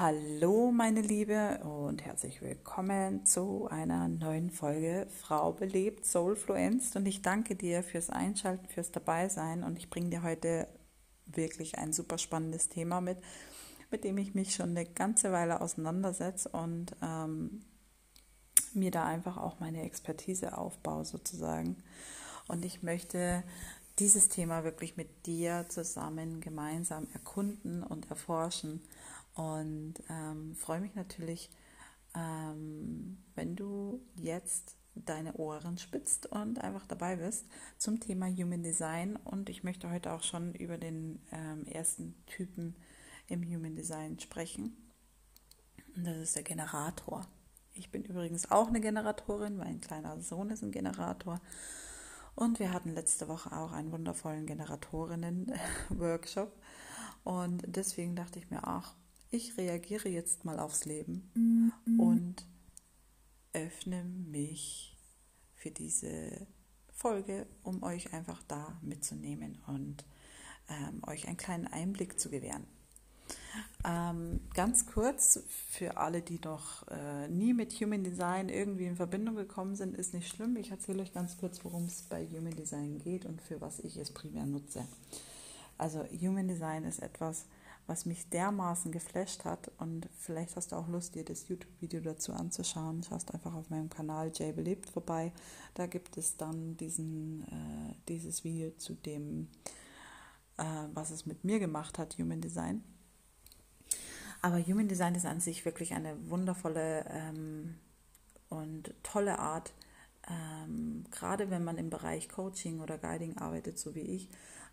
Hallo meine Liebe und herzlich willkommen zu einer neuen Folge Frau belebt, Soulfluenced und ich danke dir fürs Einschalten, fürs Dabeisein. Und ich bringe dir heute wirklich ein super spannendes Thema mit, mit dem ich mich schon eine ganze Weile auseinandersetze und ähm, mir da einfach auch meine Expertise aufbaue sozusagen. Und ich möchte dieses Thema wirklich mit dir zusammen gemeinsam erkunden und erforschen und ähm, freue mich natürlich, ähm, wenn du jetzt deine Ohren spitzt und einfach dabei bist zum Thema Human Design. Und ich möchte heute auch schon über den ähm, ersten Typen im Human Design sprechen. Und das ist der Generator. Ich bin übrigens auch eine Generatorin, mein kleiner Sohn ist ein Generator. Und wir hatten letzte Woche auch einen wundervollen Generatorinnen-Workshop. Und deswegen dachte ich mir, ach, ich reagiere jetzt mal aufs Leben und öffne mich für diese Folge, um euch einfach da mitzunehmen und ähm, euch einen kleinen Einblick zu gewähren. Ähm, ganz kurz für alle, die noch äh, nie mit Human Design irgendwie in Verbindung gekommen sind, ist nicht schlimm. Ich erzähle euch ganz kurz, worum es bei Human Design geht und für was ich es primär nutze. Also Human Design ist etwas, was mich dermaßen geflasht hat. Und vielleicht hast du auch Lust, dir das YouTube-Video dazu anzuschauen. Schaust einfach auf meinem Kanal Jay Belebt vorbei. Da gibt es dann diesen, äh, dieses Video zu dem, äh, was es mit mir gemacht hat, Human Design. Aber Human Design ist an sich wirklich eine wundervolle ähm, und tolle Art, ähm, gerade wenn man im Bereich Coaching oder Guiding arbeitet, so wie ich,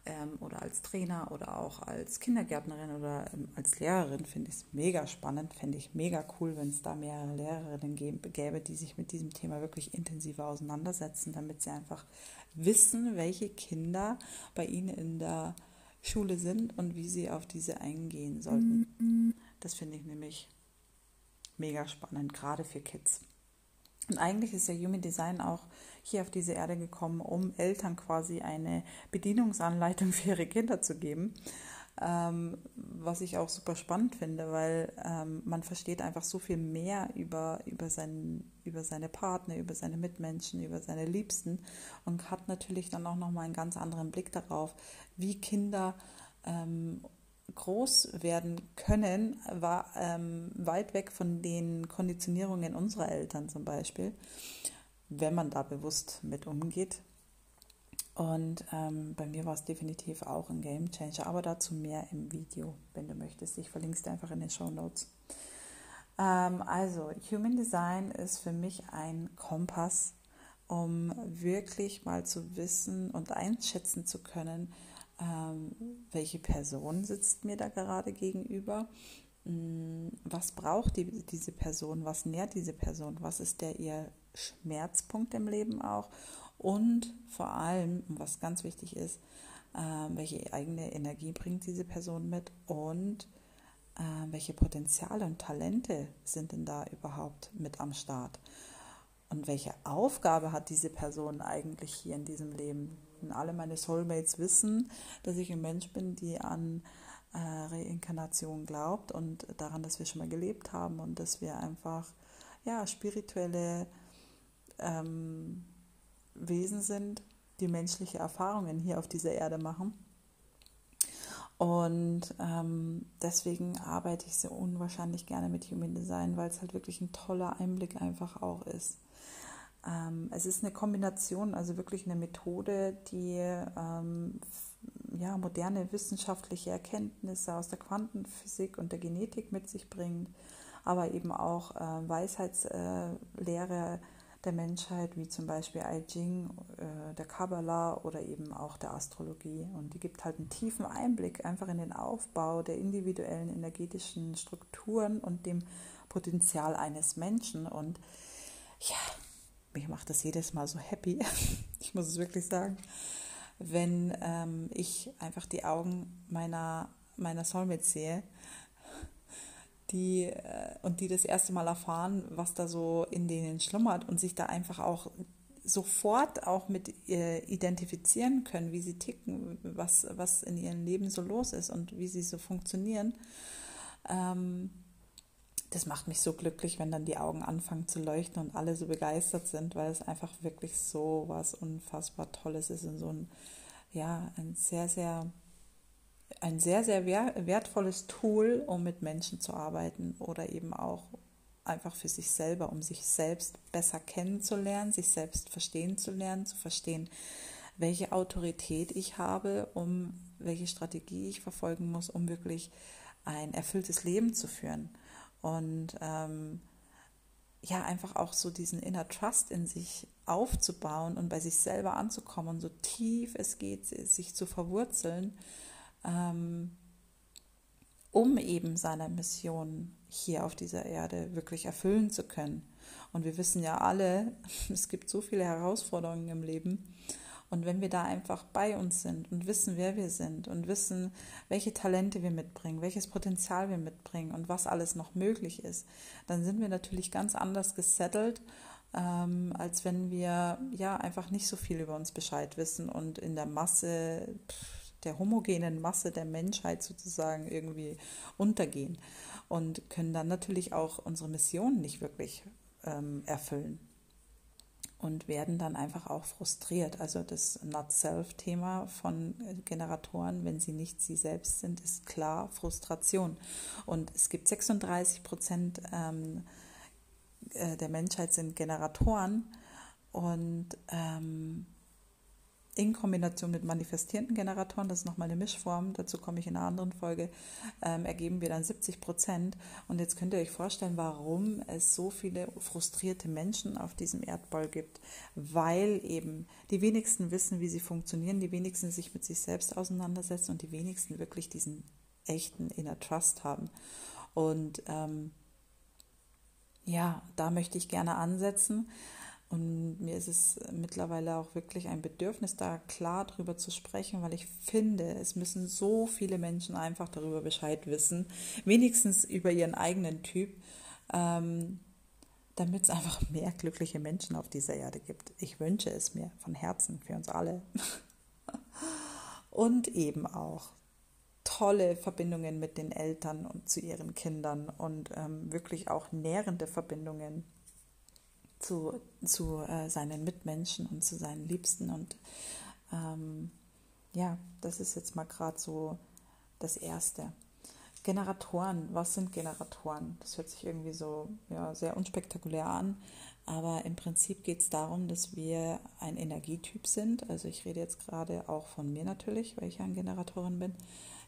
ähm, oder als Trainer oder auch als Kindergärtnerin oder ähm, als Lehrerin finde ich es mega spannend, fände ich mega cool, wenn es da mehrere Lehrerinnen gäbe, die sich mit diesem Thema wirklich intensiver auseinandersetzen, damit sie einfach wissen, welche Kinder bei ihnen in der Schule sind und wie sie auf diese eingehen sollten. Das finde ich nämlich mega spannend, gerade für Kids. Und eigentlich ist ja Human Design auch hier auf diese Erde gekommen, um Eltern quasi eine Bedienungsanleitung für ihre Kinder zu geben. Ähm, was ich auch super spannend finde, weil ähm, man versteht einfach so viel mehr über, über, seinen, über seine Partner, über seine Mitmenschen, über seine Liebsten und hat natürlich dann auch nochmal einen ganz anderen Blick darauf, wie Kinder ähm, groß werden können, war ähm, weit weg von den Konditionierungen unserer Eltern zum Beispiel, wenn man da bewusst mit umgeht. Und ähm, bei mir war es definitiv auch ein Game Changer, aber dazu mehr im Video, wenn du möchtest. Ich verlinke es dir einfach in den Show Notes. Ähm, also, Human Design ist für mich ein Kompass, um wirklich mal zu wissen und einschätzen zu können, ähm, welche Person sitzt mir da gerade gegenüber, was braucht die, diese Person, was nährt diese Person, was ist der ihr Schmerzpunkt im Leben auch und vor allem, was ganz wichtig ist, äh, welche eigene Energie bringt diese Person mit und äh, welche Potenziale und Talente sind denn da überhaupt mit am Start? Und welche Aufgabe hat diese Person eigentlich hier in diesem Leben? Und alle meine Soulmates wissen, dass ich ein Mensch bin, die an äh, Reinkarnation glaubt und daran, dass wir schon mal gelebt haben und dass wir einfach ja, spirituelle ähm, Wesen sind, die menschliche Erfahrungen hier auf dieser Erde machen. Und ähm, deswegen arbeite ich so unwahrscheinlich gerne mit Human Design, weil es halt wirklich ein toller Einblick einfach auch ist. Ähm, es ist eine Kombination, also wirklich eine Methode, die ähm, ja, moderne wissenschaftliche Erkenntnisse aus der Quantenphysik und der Genetik mit sich bringt, aber eben auch äh, Weisheitslehre der Menschheit, wie zum Beispiel I Ching, äh, der Kabbalah oder eben auch der Astrologie. Und die gibt halt einen tiefen Einblick einfach in den Aufbau der individuellen energetischen Strukturen und dem Potenzial eines Menschen. Und ja, mich macht das jedes Mal so happy, ich muss es wirklich sagen, wenn ähm, ich einfach die Augen meiner, meiner Soulmates sehe die, äh, und die das erste Mal erfahren, was da so in denen schlummert und sich da einfach auch sofort auch mit äh, identifizieren können, wie sie ticken, was, was in ihrem Leben so los ist und wie sie so funktionieren. Ähm, das macht mich so glücklich, wenn dann die Augen anfangen zu leuchten und alle so begeistert sind, weil es einfach wirklich so was unfassbar Tolles ist und so ein, ja, ein sehr, sehr, ein sehr, sehr wertvolles Tool, um mit Menschen zu arbeiten oder eben auch einfach für sich selber, um sich selbst besser kennenzulernen, sich selbst verstehen zu lernen, zu verstehen, welche Autorität ich habe, um welche Strategie ich verfolgen muss, um wirklich ein erfülltes Leben zu führen. Und ähm, ja, einfach auch so diesen Inner Trust in sich aufzubauen und bei sich selber anzukommen und so tief es geht, sich zu verwurzeln, ähm, um eben seine Mission hier auf dieser Erde wirklich erfüllen zu können. Und wir wissen ja alle, es gibt so viele Herausforderungen im Leben. Und wenn wir da einfach bei uns sind und wissen, wer wir sind und wissen, welche Talente wir mitbringen, welches Potenzial wir mitbringen und was alles noch möglich ist, dann sind wir natürlich ganz anders gesettelt, ähm, als wenn wir ja einfach nicht so viel über uns Bescheid wissen und in der Masse, der homogenen Masse der Menschheit sozusagen irgendwie untergehen und können dann natürlich auch unsere Mission nicht wirklich ähm, erfüllen und werden dann einfach auch frustriert. Also das Not-Self-Thema von Generatoren, wenn sie nicht sie selbst sind, ist klar Frustration. Und es gibt 36 Prozent ähm, äh, der Menschheit sind Generatoren und ähm, in Kombination mit manifestierenden Generatoren, das ist nochmal eine Mischform, dazu komme ich in einer anderen Folge, ähm, ergeben wir dann 70 Prozent. Und jetzt könnt ihr euch vorstellen, warum es so viele frustrierte Menschen auf diesem Erdball gibt, weil eben die wenigsten wissen, wie sie funktionieren, die wenigsten sich mit sich selbst auseinandersetzen und die wenigsten wirklich diesen echten Inner Trust haben. Und ähm, ja, da möchte ich gerne ansetzen. Und mir ist es mittlerweile auch wirklich ein Bedürfnis, da klar drüber zu sprechen, weil ich finde, es müssen so viele Menschen einfach darüber Bescheid wissen, wenigstens über ihren eigenen Typ, ähm, damit es einfach mehr glückliche Menschen auf dieser Erde gibt. Ich wünsche es mir von Herzen für uns alle. und eben auch tolle Verbindungen mit den Eltern und zu ihren Kindern und ähm, wirklich auch nährende Verbindungen zu, zu äh, seinen Mitmenschen und zu seinen Liebsten. Und ähm, ja, das ist jetzt mal gerade so das Erste. Generatoren, was sind Generatoren? Das hört sich irgendwie so ja, sehr unspektakulär an, aber im Prinzip geht es darum, dass wir ein Energietyp sind. Also ich rede jetzt gerade auch von mir natürlich, weil ich ja ein Generatorin bin.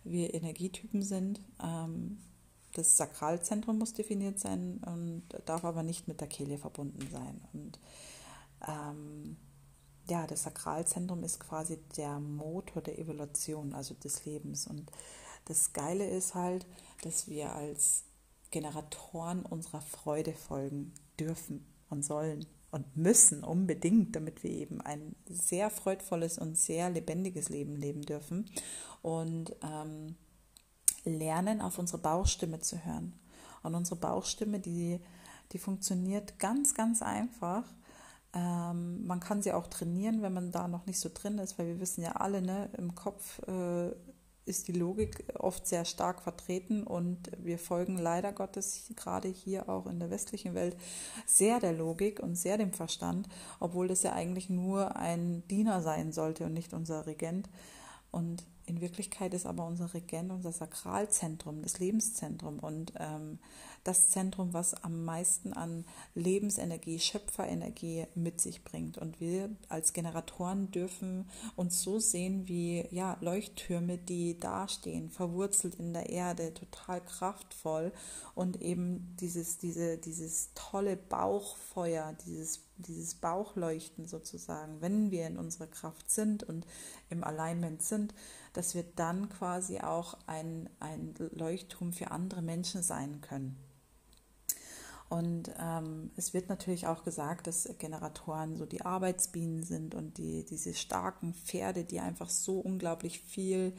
Wir Energietypen sind, ähm, das Sakralzentrum muss definiert sein und darf aber nicht mit der Kehle verbunden sein. Und ähm, ja, das Sakralzentrum ist quasi der Motor der Evolution, also des Lebens. Und das Geile ist halt, dass wir als Generatoren unserer Freude folgen dürfen und sollen und müssen unbedingt, damit wir eben ein sehr freudvolles und sehr lebendiges Leben leben dürfen. Und ähm, lernen, auf unsere Bauchstimme zu hören. Und unsere Bauchstimme, die, die funktioniert ganz, ganz einfach. Ähm, man kann sie auch trainieren, wenn man da noch nicht so drin ist, weil wir wissen ja alle, ne, im Kopf äh, ist die Logik oft sehr stark vertreten und wir folgen leider Gottes gerade hier auch in der westlichen Welt sehr der Logik und sehr dem Verstand, obwohl das ja eigentlich nur ein Diener sein sollte und nicht unser Regent. Und in Wirklichkeit ist aber unser Regent unser Sakralzentrum, das Lebenszentrum. Und ähm, das Zentrum, was am meisten an Lebensenergie, Schöpferenergie mit sich bringt. Und wir als Generatoren dürfen uns so sehen wie ja, Leuchttürme, die dastehen, verwurzelt in der Erde, total kraftvoll und eben dieses, diese, dieses tolle Bauchfeuer, dieses, dieses Bauchleuchten sozusagen, wenn wir in unserer Kraft sind und im Alignment sind, dass wir dann quasi auch ein, ein Leuchtturm für andere Menschen sein können. Und ähm, es wird natürlich auch gesagt, dass Generatoren so die Arbeitsbienen sind und die, diese starken Pferde, die einfach so unglaublich viel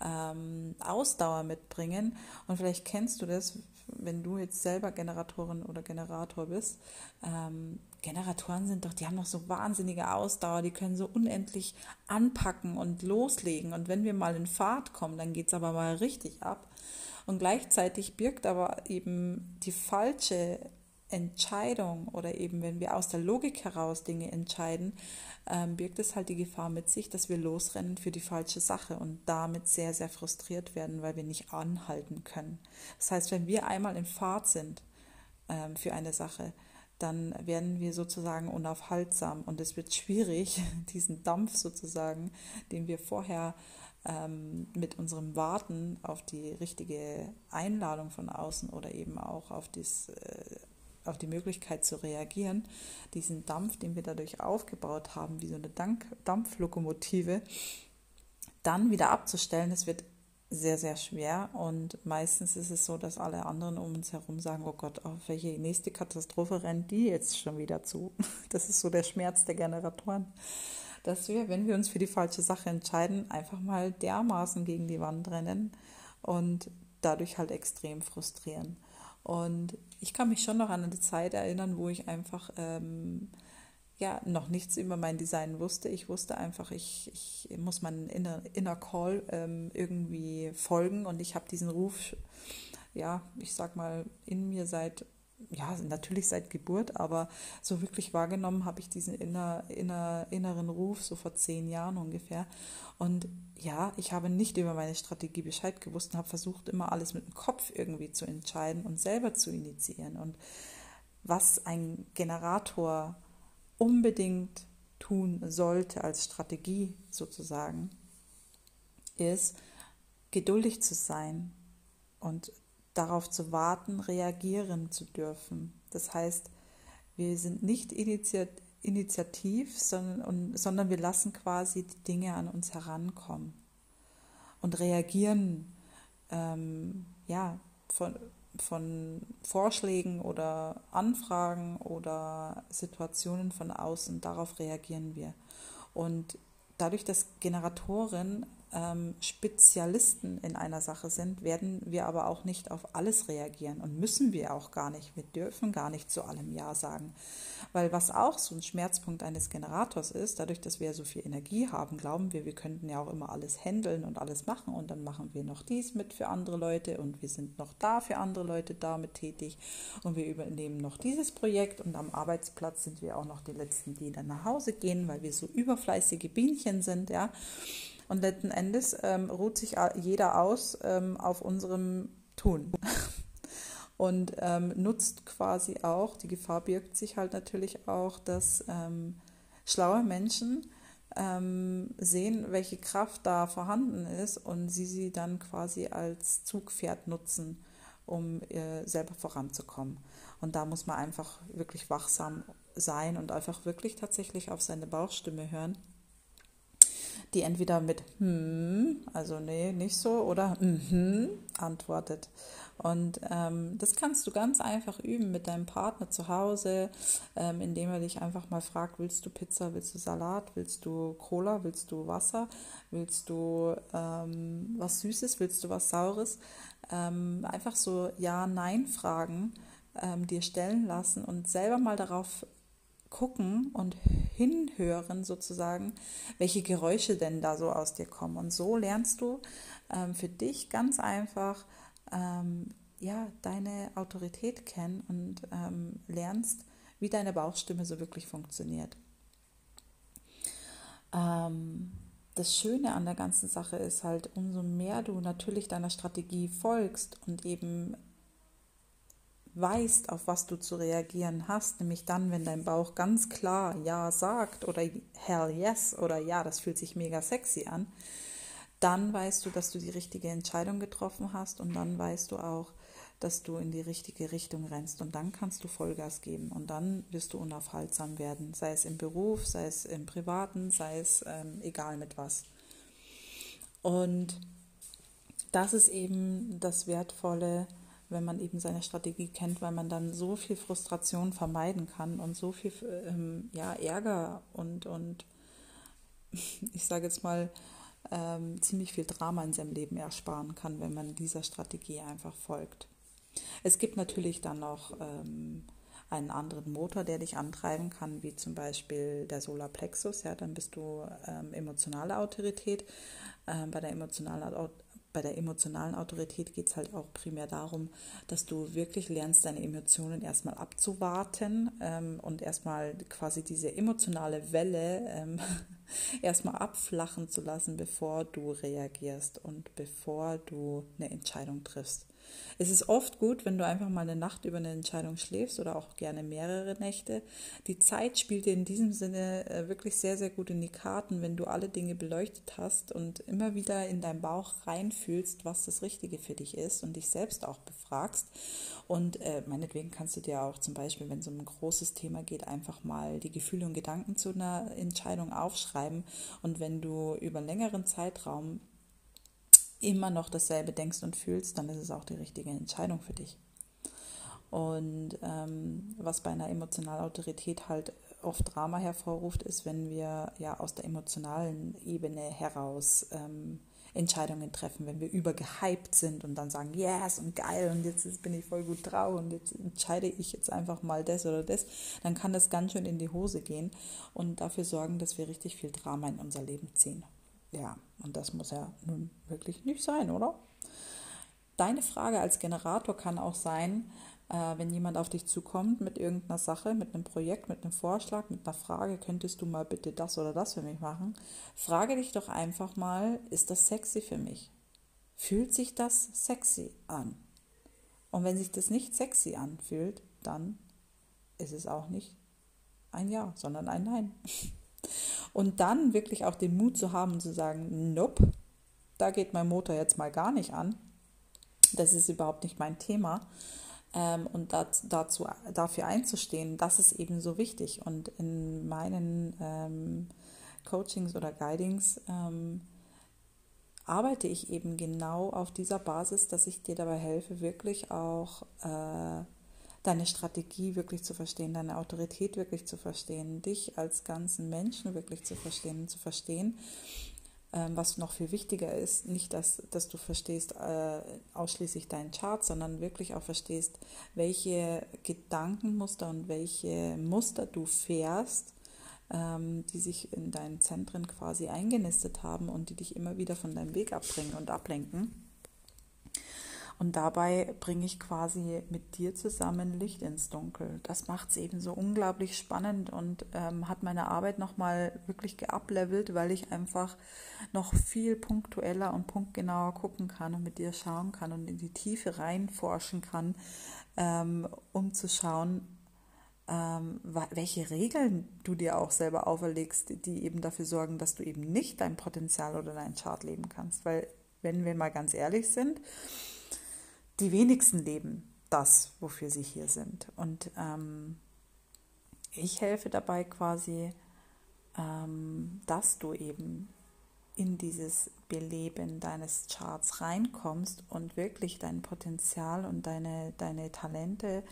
ähm, Ausdauer mitbringen. Und vielleicht kennst du das, wenn du jetzt selber Generatorin oder Generator bist. Ähm, Generatoren sind doch, die haben doch so wahnsinnige Ausdauer, die können so unendlich anpacken und loslegen. Und wenn wir mal in Fahrt kommen, dann geht es aber mal richtig ab. Und gleichzeitig birgt aber eben die falsche Entscheidung oder eben wenn wir aus der Logik heraus Dinge entscheiden, ähm, birgt es halt die Gefahr mit sich, dass wir losrennen für die falsche Sache und damit sehr, sehr frustriert werden, weil wir nicht anhalten können. Das heißt, wenn wir einmal in Fahrt sind ähm, für eine Sache, dann werden wir sozusagen unaufhaltsam und es wird schwierig, diesen Dampf sozusagen, den wir vorher ähm, mit unserem Warten auf die richtige Einladung von außen oder eben auch auf, dies, äh, auf die Möglichkeit zu reagieren, diesen Dampf, den wir dadurch aufgebaut haben, wie so eine Dank Dampflokomotive, dann wieder abzustellen, das wird sehr, sehr schwer. Und meistens ist es so, dass alle anderen um uns herum sagen, oh Gott, auf welche nächste Katastrophe rennt die jetzt schon wieder zu? Das ist so der Schmerz der Generatoren. Dass wir, wenn wir uns für die falsche Sache entscheiden, einfach mal dermaßen gegen die Wand rennen und dadurch halt extrem frustrieren. Und ich kann mich schon noch an eine Zeit erinnern, wo ich einfach ähm, ja noch nichts über mein Design wusste. Ich wusste einfach, ich, ich muss meinen Inner, Inner Call ähm, irgendwie folgen und ich habe diesen Ruf, ja, ich sag mal, in mir seit, ja, natürlich seit Geburt, aber so wirklich wahrgenommen habe ich diesen inner, inner, inneren Ruf so vor zehn Jahren ungefähr. Und ja, ich habe nicht über meine Strategie Bescheid gewusst und habe versucht, immer alles mit dem Kopf irgendwie zu entscheiden und selber zu initiieren. Und was ein Generator unbedingt tun sollte als Strategie sozusagen, ist geduldig zu sein und darauf zu warten, reagieren zu dürfen. Das heißt, wir sind nicht initiativ, sondern, wir lassen quasi die Dinge an uns herankommen und reagieren ähm, ja, von, von Vorschlägen oder Anfragen oder Situationen von außen, darauf reagieren wir. Und dadurch, dass Generatoren ähm, Spezialisten in einer Sache sind, werden wir aber auch nicht auf alles reagieren und müssen wir auch gar nicht. Wir dürfen gar nicht zu allem Ja sagen. Weil was auch so ein Schmerzpunkt eines Generators ist, dadurch, dass wir so viel Energie haben, glauben wir, wir könnten ja auch immer alles handeln und alles machen und dann machen wir noch dies mit für andere Leute und wir sind noch da für andere Leute damit tätig und wir übernehmen noch dieses Projekt und am Arbeitsplatz sind wir auch noch die Letzten, die dann nach Hause gehen, weil wir so überfleißige Bienchen sind, ja. Und letzten Endes ähm, ruht sich jeder aus ähm, auf unserem Tun. Und ähm, nutzt quasi auch, die Gefahr birgt sich halt natürlich auch, dass ähm, schlaue Menschen ähm, sehen, welche Kraft da vorhanden ist und sie sie dann quasi als Zugpferd nutzen, um äh, selber voranzukommen. Und da muss man einfach wirklich wachsam sein und einfach wirklich tatsächlich auf seine Bauchstimme hören die entweder mit hm, also nee, nicht so, oder mhm antwortet. Und ähm, das kannst du ganz einfach üben mit deinem Partner zu Hause, ähm, indem er dich einfach mal fragt, willst du Pizza, willst du Salat, willst du Cola, willst du Wasser, willst du ähm, was Süßes, willst du was Saures. Ähm, einfach so Ja-Nein-Fragen ähm, dir stellen lassen und selber mal darauf gucken und hinhören sozusagen, welche Geräusche denn da so aus dir kommen. Und so lernst du ähm, für dich ganz einfach ähm, ja, deine Autorität kennen und ähm, lernst, wie deine Bauchstimme so wirklich funktioniert. Ähm, das Schöne an der ganzen Sache ist halt, umso mehr du natürlich deiner Strategie folgst und eben weißt, auf was du zu reagieren hast, nämlich dann, wenn dein Bauch ganz klar Ja sagt oder Hell yes oder Ja, das fühlt sich mega sexy an, dann weißt du, dass du die richtige Entscheidung getroffen hast und dann weißt du auch, dass du in die richtige Richtung rennst und dann kannst du Vollgas geben und dann wirst du unaufhaltsam werden, sei es im Beruf, sei es im Privaten, sei es ähm, egal mit was. Und das ist eben das Wertvolle, wenn man eben seine Strategie kennt, weil man dann so viel Frustration vermeiden kann und so viel ähm, ja, Ärger und, und ich sage jetzt mal ähm, ziemlich viel Drama in seinem Leben ersparen kann, wenn man dieser Strategie einfach folgt. Es gibt natürlich dann noch ähm, einen anderen Motor, der dich antreiben kann, wie zum Beispiel der Solarplexus. Ja, dann bist du ähm, emotionale Autorität. Ähm, bei der emotionalen bei der emotionalen Autorität geht es halt auch primär darum, dass du wirklich lernst, deine Emotionen erstmal abzuwarten ähm, und erstmal quasi diese emotionale Welle ähm, erstmal abflachen zu lassen, bevor du reagierst und bevor du eine Entscheidung triffst. Es ist oft gut, wenn du einfach mal eine Nacht über eine Entscheidung schläfst oder auch gerne mehrere Nächte. Die Zeit spielt dir in diesem Sinne äh, wirklich sehr, sehr gut in die Karten, wenn du alle Dinge beleuchtet hast und immer wieder in deinen Bauch reinfühlst, was das Richtige für dich ist und dich selbst auch befragst. Und äh, meinetwegen kannst du dir auch zum Beispiel, wenn es um ein großes Thema geht, einfach mal die Gefühle und Gedanken zu einer Entscheidung aufschreiben. Und wenn du über einen längeren Zeitraum immer noch dasselbe denkst und fühlst, dann ist es auch die richtige Entscheidung für dich. Und ähm, was bei einer emotionalen Autorität halt oft Drama hervorruft, ist, wenn wir ja aus der emotionalen Ebene heraus ähm, Entscheidungen treffen, wenn wir übergehypt sind und dann sagen, yes und geil und jetzt bin ich voll gut drauf und jetzt entscheide ich jetzt einfach mal das oder das, dann kann das ganz schön in die Hose gehen und dafür sorgen, dass wir richtig viel Drama in unser Leben ziehen. Ja, und das muss ja nun wirklich nicht sein, oder? Deine Frage als Generator kann auch sein, äh, wenn jemand auf dich zukommt mit irgendeiner Sache, mit einem Projekt, mit einem Vorschlag, mit einer Frage, könntest du mal bitte das oder das für mich machen? Frage dich doch einfach mal, ist das sexy für mich? Fühlt sich das sexy an? Und wenn sich das nicht sexy anfühlt, dann ist es auch nicht ein Ja, sondern ein Nein. Und dann wirklich auch den Mut zu haben zu sagen, nope, da geht mein Motor jetzt mal gar nicht an. Das ist überhaupt nicht mein Thema. Ähm, und dazu, dafür einzustehen, das ist eben so wichtig. Und in meinen ähm, Coachings oder Guidings ähm, arbeite ich eben genau auf dieser Basis, dass ich dir dabei helfe, wirklich auch äh, deine Strategie wirklich zu verstehen, deine Autorität wirklich zu verstehen, dich als ganzen Menschen wirklich zu verstehen und zu verstehen, ähm, was noch viel wichtiger ist, nicht, dass, dass du verstehst äh, ausschließlich deinen Chart, sondern wirklich auch verstehst, welche Gedankenmuster und welche Muster du fährst, ähm, die sich in deinen Zentren quasi eingenistet haben und die dich immer wieder von deinem Weg abbringen und ablenken. Und dabei bringe ich quasi mit dir zusammen Licht ins Dunkel. Das macht es eben so unglaublich spannend und ähm, hat meine Arbeit nochmal wirklich geablevelt, weil ich einfach noch viel punktueller und punktgenauer gucken kann und mit dir schauen kann und in die Tiefe reinforschen kann, ähm, um zu schauen, ähm, welche Regeln du dir auch selber auferlegst, die eben dafür sorgen, dass du eben nicht dein Potenzial oder dein Chart leben kannst. Weil, wenn wir mal ganz ehrlich sind, die wenigsten leben das, wofür sie hier sind. Und ähm, ich helfe dabei quasi, ähm, dass du eben in dieses Beleben deines Charts reinkommst und wirklich dein Potenzial und deine, deine Talente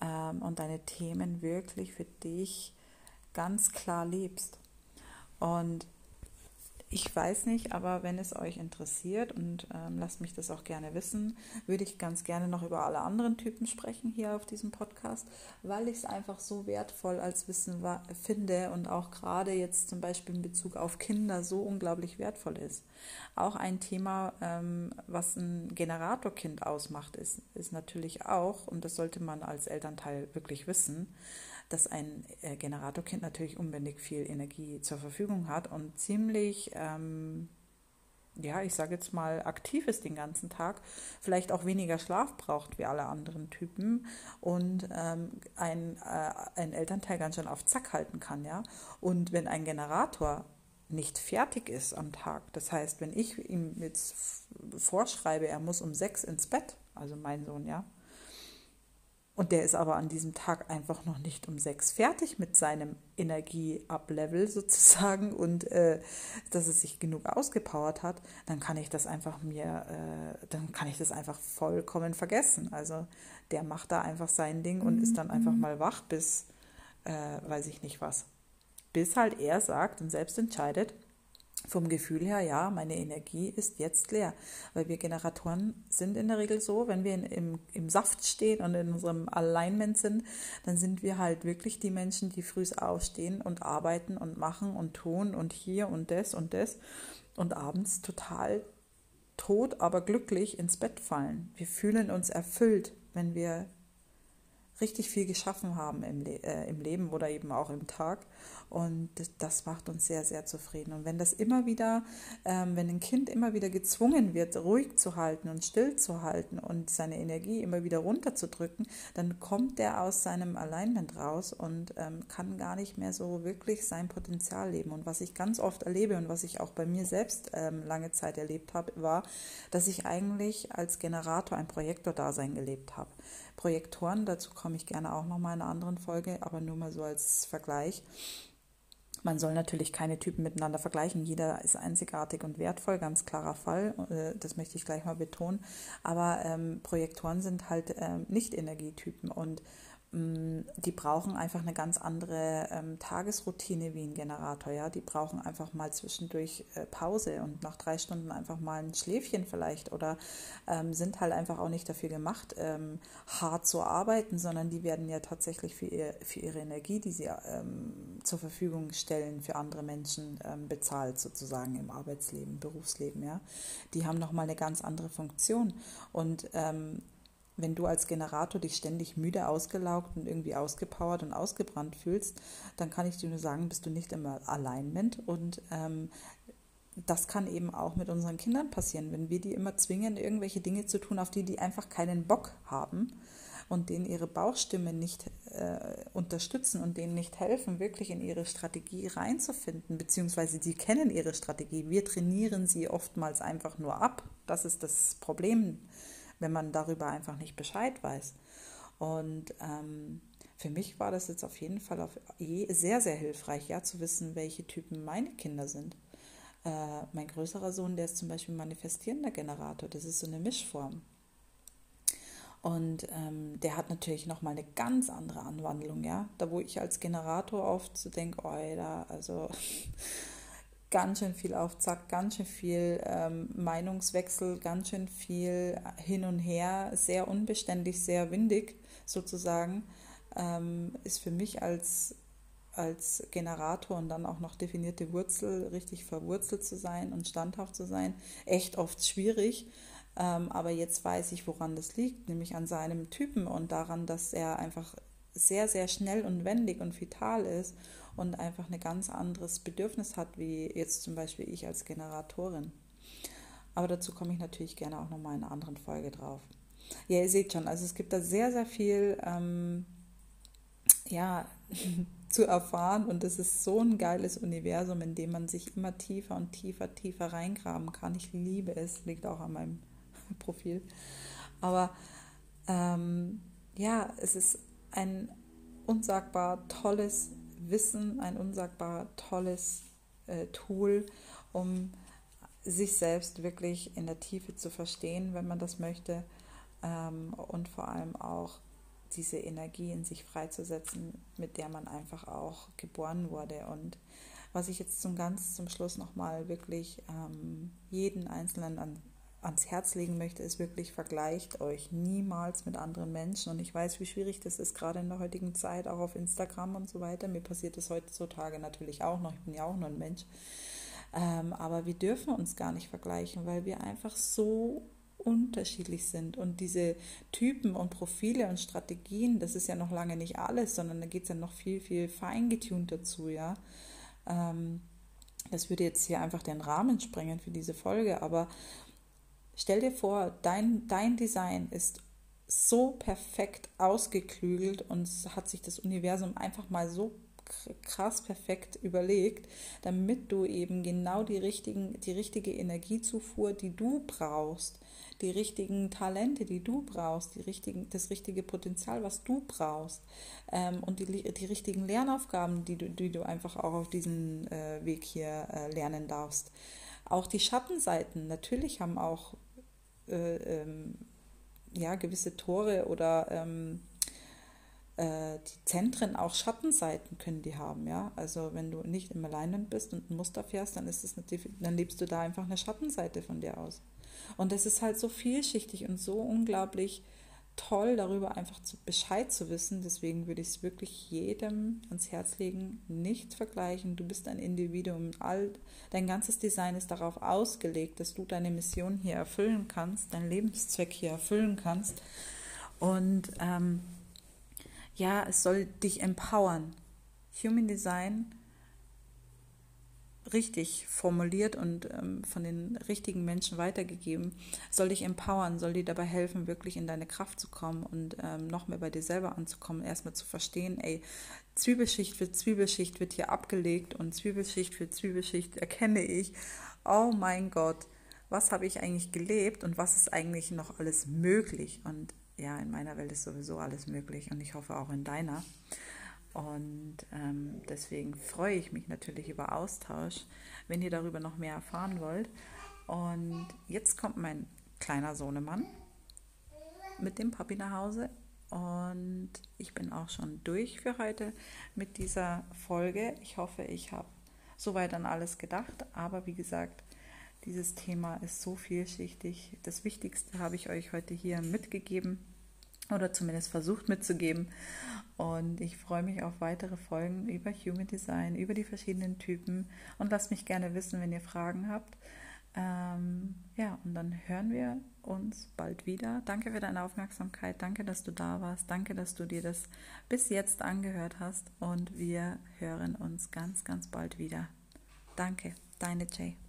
ähm, und deine Themen wirklich für dich ganz klar lebst. Und ich weiß nicht, aber wenn es euch interessiert und ähm, lasst mich das auch gerne wissen, würde ich ganz gerne noch über alle anderen Typen sprechen hier auf diesem Podcast, weil ich es einfach so wertvoll als Wissen finde und auch gerade jetzt zum Beispiel in Bezug auf Kinder so unglaublich wertvoll ist. Auch ein Thema, ähm, was ein Generatorkind ausmacht, ist, ist natürlich auch, und das sollte man als Elternteil wirklich wissen, dass ein äh, Generatorkind natürlich unbändig viel Energie zur Verfügung hat und ziemlich, ähm, ja, ich sage jetzt mal, aktiv ist den ganzen Tag, vielleicht auch weniger Schlaf braucht wie alle anderen Typen und ähm, ein, äh, ein Elternteil ganz schön auf Zack halten kann, ja. Und wenn ein Generator nicht fertig ist am Tag. Das heißt, wenn ich ihm jetzt vorschreibe, er muss um sechs ins Bett, also mein Sohn, ja, und der ist aber an diesem Tag einfach noch nicht um sechs fertig mit seinem Energie-Up-Level sozusagen und äh, dass es sich genug ausgepowert hat, dann kann ich das einfach mir, äh, dann kann ich das einfach vollkommen vergessen. Also der macht da einfach sein Ding und ist dann einfach mhm. mal wach bis, äh, weiß ich nicht was. Bis halt er sagt und selbst entscheidet, vom Gefühl her, ja, meine Energie ist jetzt leer. Weil wir Generatoren sind in der Regel so, wenn wir in, im, im Saft stehen und in unserem Alignment sind, dann sind wir halt wirklich die Menschen, die früh aufstehen und arbeiten und machen und tun und hier und das und das und abends total tot, aber glücklich ins Bett fallen. Wir fühlen uns erfüllt, wenn wir richtig viel geschaffen haben im, Le äh, im Leben oder eben auch im Tag. Und das macht uns sehr, sehr zufrieden. Und wenn das immer wieder, ähm, wenn ein Kind immer wieder gezwungen wird, ruhig zu halten und still zu halten und seine Energie immer wieder runterzudrücken, dann kommt der aus seinem Alignment raus und ähm, kann gar nicht mehr so wirklich sein Potenzial leben. Und was ich ganz oft erlebe und was ich auch bei mir selbst ähm, lange Zeit erlebt habe, war, dass ich eigentlich als Generator ein Projektor-Dasein gelebt habe. Projektoren, dazu komme ich gerne auch nochmal in einer anderen Folge, aber nur mal so als Vergleich. Man soll natürlich keine Typen miteinander vergleichen. Jeder ist einzigartig und wertvoll, ganz klarer Fall. Äh, das möchte ich gleich mal betonen. Aber ähm, Projektoren sind halt ähm, nicht Energietypen und die brauchen einfach eine ganz andere ähm, Tagesroutine wie ein Generator. Ja? Die brauchen einfach mal zwischendurch äh, Pause und nach drei Stunden einfach mal ein Schläfchen vielleicht oder ähm, sind halt einfach auch nicht dafür gemacht, ähm, hart zu arbeiten, sondern die werden ja tatsächlich für, ihr, für ihre Energie, die sie ähm, zur Verfügung stellen, für andere Menschen ähm, bezahlt sozusagen im Arbeitsleben, Berufsleben. Ja? Die haben nochmal eine ganz andere Funktion und ähm, wenn du als Generator dich ständig müde, ausgelaugt und irgendwie ausgepowert und ausgebrannt fühlst, dann kann ich dir nur sagen, bist du nicht im Alignment und ähm, das kann eben auch mit unseren Kindern passieren, wenn wir die immer zwingen, irgendwelche Dinge zu tun, auf die die einfach keinen Bock haben und denen ihre Bauchstimme nicht äh, unterstützen und denen nicht helfen, wirklich in ihre Strategie reinzufinden, beziehungsweise die kennen ihre Strategie. Wir trainieren sie oftmals einfach nur ab. Das ist das Problem wenn man darüber einfach nicht Bescheid weiß. Und ähm, für mich war das jetzt auf jeden Fall auf sehr, sehr hilfreich, ja, zu wissen, welche Typen meine Kinder sind. Äh, mein größerer Sohn, der ist zum Beispiel manifestierender Generator, das ist so eine Mischform. Und ähm, der hat natürlich nochmal eine ganz andere Anwandlung, ja. Da wo ich als Generator oft so denke, oh, da, also ganz schön viel auf Zack, ganz schön viel ähm, Meinungswechsel, ganz schön viel hin und her, sehr unbeständig, sehr windig sozusagen, ähm, ist für mich als, als Generator und dann auch noch definierte Wurzel, richtig verwurzelt zu sein und standhaft zu sein, echt oft schwierig. Ähm, aber jetzt weiß ich, woran das liegt, nämlich an seinem Typen und daran, dass er einfach sehr, sehr schnell und wendig und vital ist und einfach ein ganz anderes Bedürfnis hat, wie jetzt zum Beispiel ich als Generatorin. Aber dazu komme ich natürlich gerne auch nochmal in einer anderen Folge drauf. Ja, ihr seht schon, also es gibt da sehr, sehr viel ähm, ja, zu erfahren und es ist so ein geiles Universum, in dem man sich immer tiefer und tiefer, tiefer reingraben kann. Ich liebe es, liegt auch an meinem Profil. Aber ähm, ja, es ist ein unsagbar tolles Wissen, ein unsagbar tolles äh, Tool, um sich selbst wirklich in der Tiefe zu verstehen, wenn man das möchte, ähm, und vor allem auch diese Energie in sich freizusetzen, mit der man einfach auch geboren wurde. Und was ich jetzt zum ganz zum Schluss nochmal wirklich ähm, jeden Einzelnen an, ans Herz legen möchte, ist wirklich, vergleicht euch niemals mit anderen Menschen. Und ich weiß, wie schwierig das ist, gerade in der heutigen Zeit, auch auf Instagram und so weiter. Mir passiert das heutzutage natürlich auch noch. Ich bin ja auch nur ein Mensch. Ähm, aber wir dürfen uns gar nicht vergleichen, weil wir einfach so unterschiedlich sind. Und diese Typen und Profile und Strategien, das ist ja noch lange nicht alles, sondern da geht es ja noch viel, viel feingetunt dazu, ja. Ähm, das würde jetzt hier einfach den Rahmen sprengen für diese Folge, aber Stell dir vor, dein, dein Design ist so perfekt ausgeklügelt und hat sich das Universum einfach mal so krass perfekt überlegt, damit du eben genau die, richtigen, die richtige Energiezufuhr, die du brauchst, die richtigen Talente, die du brauchst, die richtigen, das richtige Potenzial, was du brauchst ähm, und die, die richtigen Lernaufgaben, die du, die du einfach auch auf diesem äh, Weg hier äh, lernen darfst. Auch die Schattenseiten, natürlich haben auch äh, ähm, ja, gewisse Tore oder ähm, äh, die Zentren auch Schattenseiten können die haben, ja. Also wenn du nicht im Alignment bist und ein Muster fährst, dann ist es dann lebst du da einfach eine Schattenseite von dir aus. Und das ist halt so vielschichtig und so unglaublich toll, darüber einfach zu, Bescheid zu wissen. Deswegen würde ich es wirklich jedem ans Herz legen, nicht vergleichen. Du bist ein Individuum. All, dein ganzes Design ist darauf ausgelegt, dass du deine Mission hier erfüllen kannst, deinen Lebenszweck hier erfüllen kannst. Und ähm, ja, es soll dich empowern. Human Design richtig formuliert und ähm, von den richtigen Menschen weitergegeben, soll dich empowern, soll dir dabei helfen, wirklich in deine Kraft zu kommen und ähm, noch mehr bei dir selber anzukommen, erstmal zu verstehen, ey, Zwiebelschicht für Zwiebelschicht wird hier abgelegt und Zwiebelschicht für Zwiebelschicht erkenne ich, oh mein Gott, was habe ich eigentlich gelebt und was ist eigentlich noch alles möglich? Und ja, in meiner Welt ist sowieso alles möglich und ich hoffe auch in deiner. Und ähm, deswegen freue ich mich natürlich über Austausch, wenn ihr darüber noch mehr erfahren wollt. Und jetzt kommt mein kleiner Sohnemann mit dem Papi nach Hause. Und ich bin auch schon durch für heute mit dieser Folge. Ich hoffe, ich habe soweit an alles gedacht. Aber wie gesagt, dieses Thema ist so vielschichtig. Das Wichtigste habe ich euch heute hier mitgegeben oder zumindest versucht mitzugeben. Und ich freue mich auf weitere Folgen über Human Design, über die verschiedenen Typen. Und lasst mich gerne wissen, wenn ihr Fragen habt. Ähm, ja, und dann hören wir uns bald wieder. Danke für deine Aufmerksamkeit. Danke, dass du da warst. Danke, dass du dir das bis jetzt angehört hast. Und wir hören uns ganz, ganz bald wieder. Danke, deine Jay.